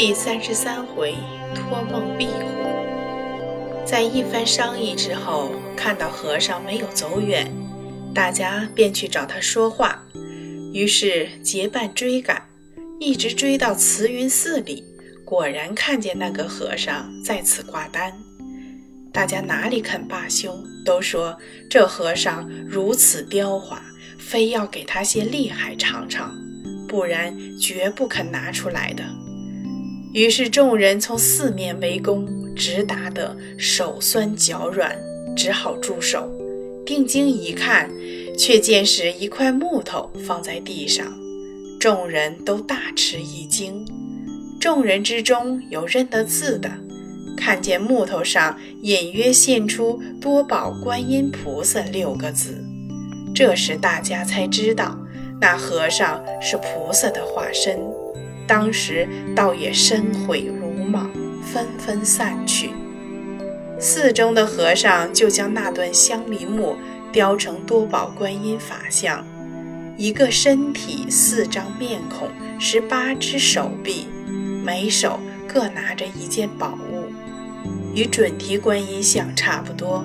第三十三回托梦庇护。在一番商议之后，看到和尚没有走远，大家便去找他说话。于是结伴追赶，一直追到慈云寺里，果然看见那个和尚在此挂单。大家哪里肯罢休，都说这和尚如此刁滑，非要给他些厉害尝尝，不然绝不肯拿出来的。于是众人从四面围攻，直打得手酸脚软，只好住手。定睛一看，却见是一块木头放在地上，众人都大吃一惊。众人之中有认得字的，看见木头上隐约现出“多宝观音菩萨”六个字。这时大家才知道，那和尚是菩萨的化身。当时倒也身悔鲁莽，纷纷散去。寺中的和尚就将那段香梨木雕成多宝观音法像，一个身体，四张面孔，十八只手臂，每手各拿着一件宝物，与准提观音像差不多。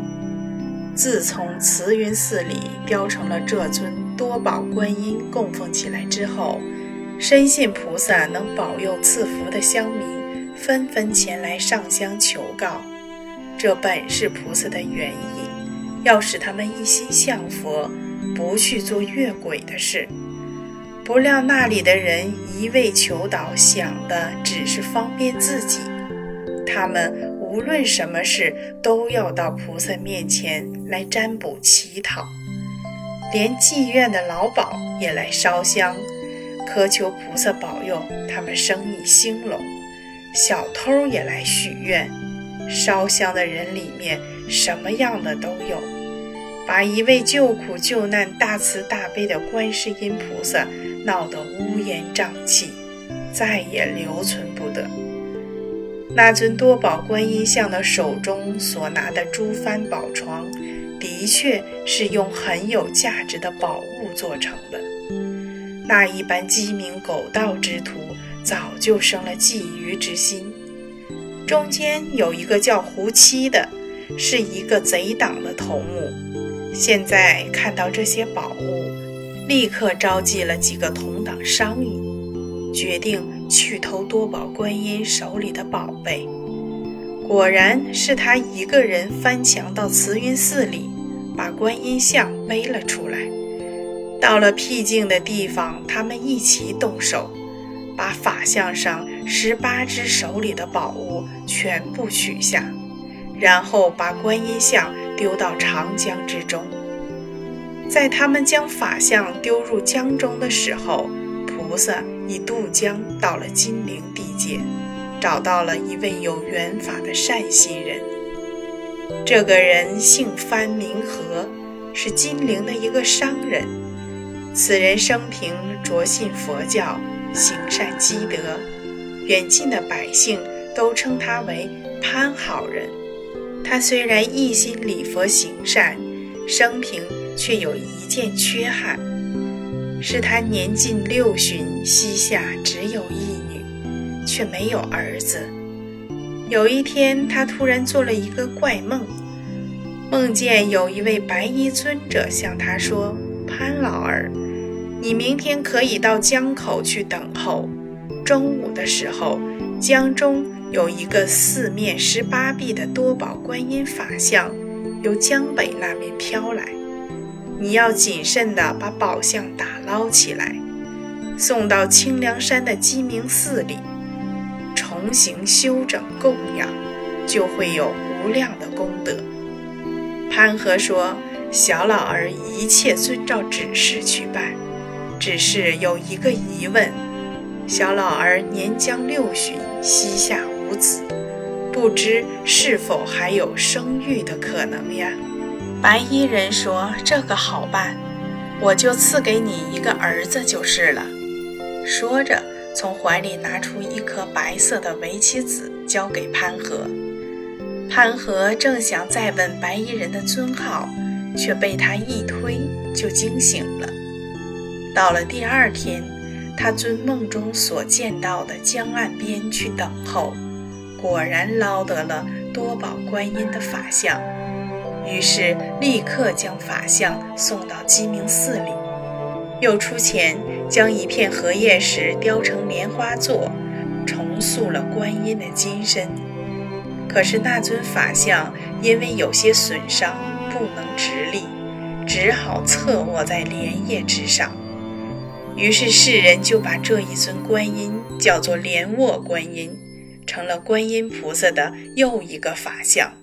自从慈云寺里雕成了这尊多宝观音供奉起来之后。深信菩萨能保佑赐福的乡民纷纷前来上香求告，这本是菩萨的原意，要使他们一心向佛，不去做越轨的事。不料那里的人一味求祷，想的只是方便自己。他们无论什么事都要到菩萨面前来占卜乞讨，连妓院的老鸨也来烧香。苛求菩萨保佑他们生意兴隆，小偷也来许愿。烧香的人里面什么样的都有，把一位救苦救难、大慈大悲的观世音菩萨闹得乌烟瘴气，再也留存不得。那尊多宝观音像的手中所拿的珠幡宝床，的确是用很有价值的宝物做成的。那一般鸡鸣狗盗之徒早就生了觊觎之心。中间有一个叫胡七的，是一个贼党的头目。现在看到这些宝物，立刻召集了几个同党商议，决定去偷多宝观音手里的宝贝。果然是他一个人翻墙到慈云寺里，把观音像背了出来。到了僻静的地方，他们一起动手，把法相上十八只手里的宝物全部取下，然后把观音像丢到长江之中。在他们将法相丢入江中的时候，菩萨已渡江到了金陵地界，找到了一位有缘法的善心人。这个人姓范名和，是金陵的一个商人。此人生平着信佛教，行善积德，远近的百姓都称他为潘好人。他虽然一心礼佛行善，生平却有一件缺憾，是他年近六旬，膝下只有一女，却没有儿子。有一天，他突然做了一个怪梦，梦见有一位白衣尊者向他说：“潘老儿。”你明天可以到江口去等候。中午的时候，江中有一个四面十八臂的多宝观音法像，由江北那边飘来。你要谨慎地把宝像打捞起来，送到清凉山的鸡鸣寺里，重行修整供养，就会有无量的功德。潘和说：“小老儿一切遵照指示去办。”只是有一个疑问：小老儿年将六旬，膝下无子，不知是否还有生育的可能呀？白衣人说：“这个好办，我就赐给你一个儿子就是了。”说着，从怀里拿出一颗白色的围棋子，交给潘和。潘和正想再问白衣人的尊号，却被他一推，就惊醒了。到了第二天，他遵梦中所见到的江岸边去等候，果然捞得了多宝观音的法相，于是立刻将法相送到鸡鸣寺里，又出钱将一片荷叶石雕成莲花座，重塑了观音的金身。可是那尊法像因为有些损伤，不能直立，只好侧卧在莲叶之上。于是世人就把这一尊观音叫做莲卧观音，成了观音菩萨的又一个法相。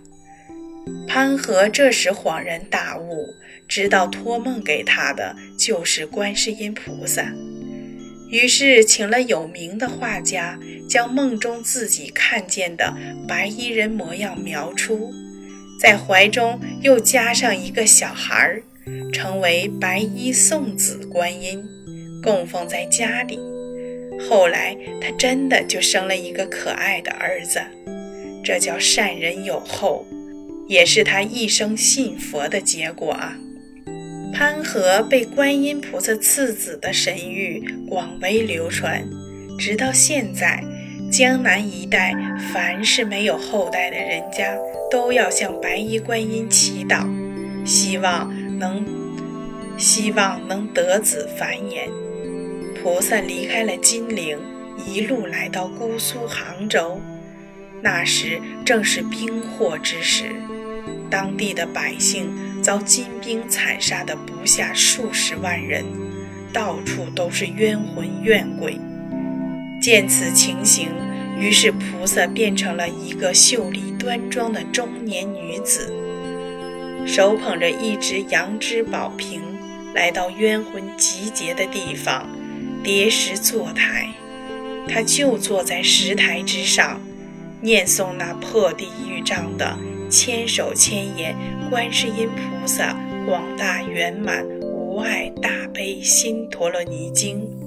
潘和这时恍然大悟，知道托梦给他的就是观世音菩萨，于是请了有名的画家，将梦中自己看见的白衣人模样描出，在怀中又加上一个小孩儿，成为白衣送子观音。供奉在家里，后来他真的就生了一个可爱的儿子，这叫善人有后，也是他一生信佛的结果啊。潘和被观音菩萨赐子的神谕广为流传，直到现在，江南一带凡是没有后代的人家，都要向白衣观音祈祷，希望能希望能得子繁衍。菩萨离开了金陵，一路来到姑苏杭州。那时正是兵祸之时，当地的百姓遭金兵惨杀的不下数十万人，到处都是冤魂怨鬼。见此情形，于是菩萨变成了一个秀丽端庄的中年女子，手捧着一只羊脂宝瓶，来到冤魂集结的地方。叠石坐台，他就坐在石台之上，念诵那破地狱障的千手千眼观世音菩萨广大圆满无碍大悲心陀罗尼经。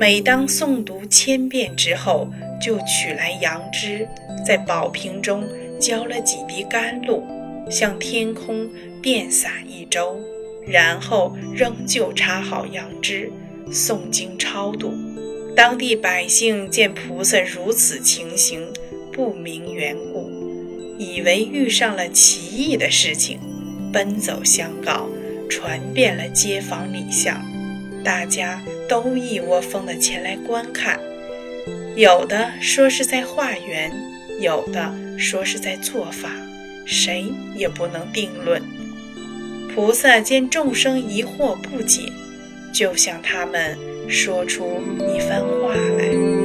每当诵读千遍之后，就取来杨枝，在宝瓶中浇了几滴甘露，向天空遍洒一周，然后仍旧插好杨枝。诵经超度，当地百姓见菩萨如此情形，不明缘故，以为遇上了奇异的事情，奔走相告，传遍了街坊里巷，大家都一窝蜂的前来观看。有的说是在化缘，有的说是在做法，谁也不能定论。菩萨见众生疑惑不解。就向他们说出一番话来。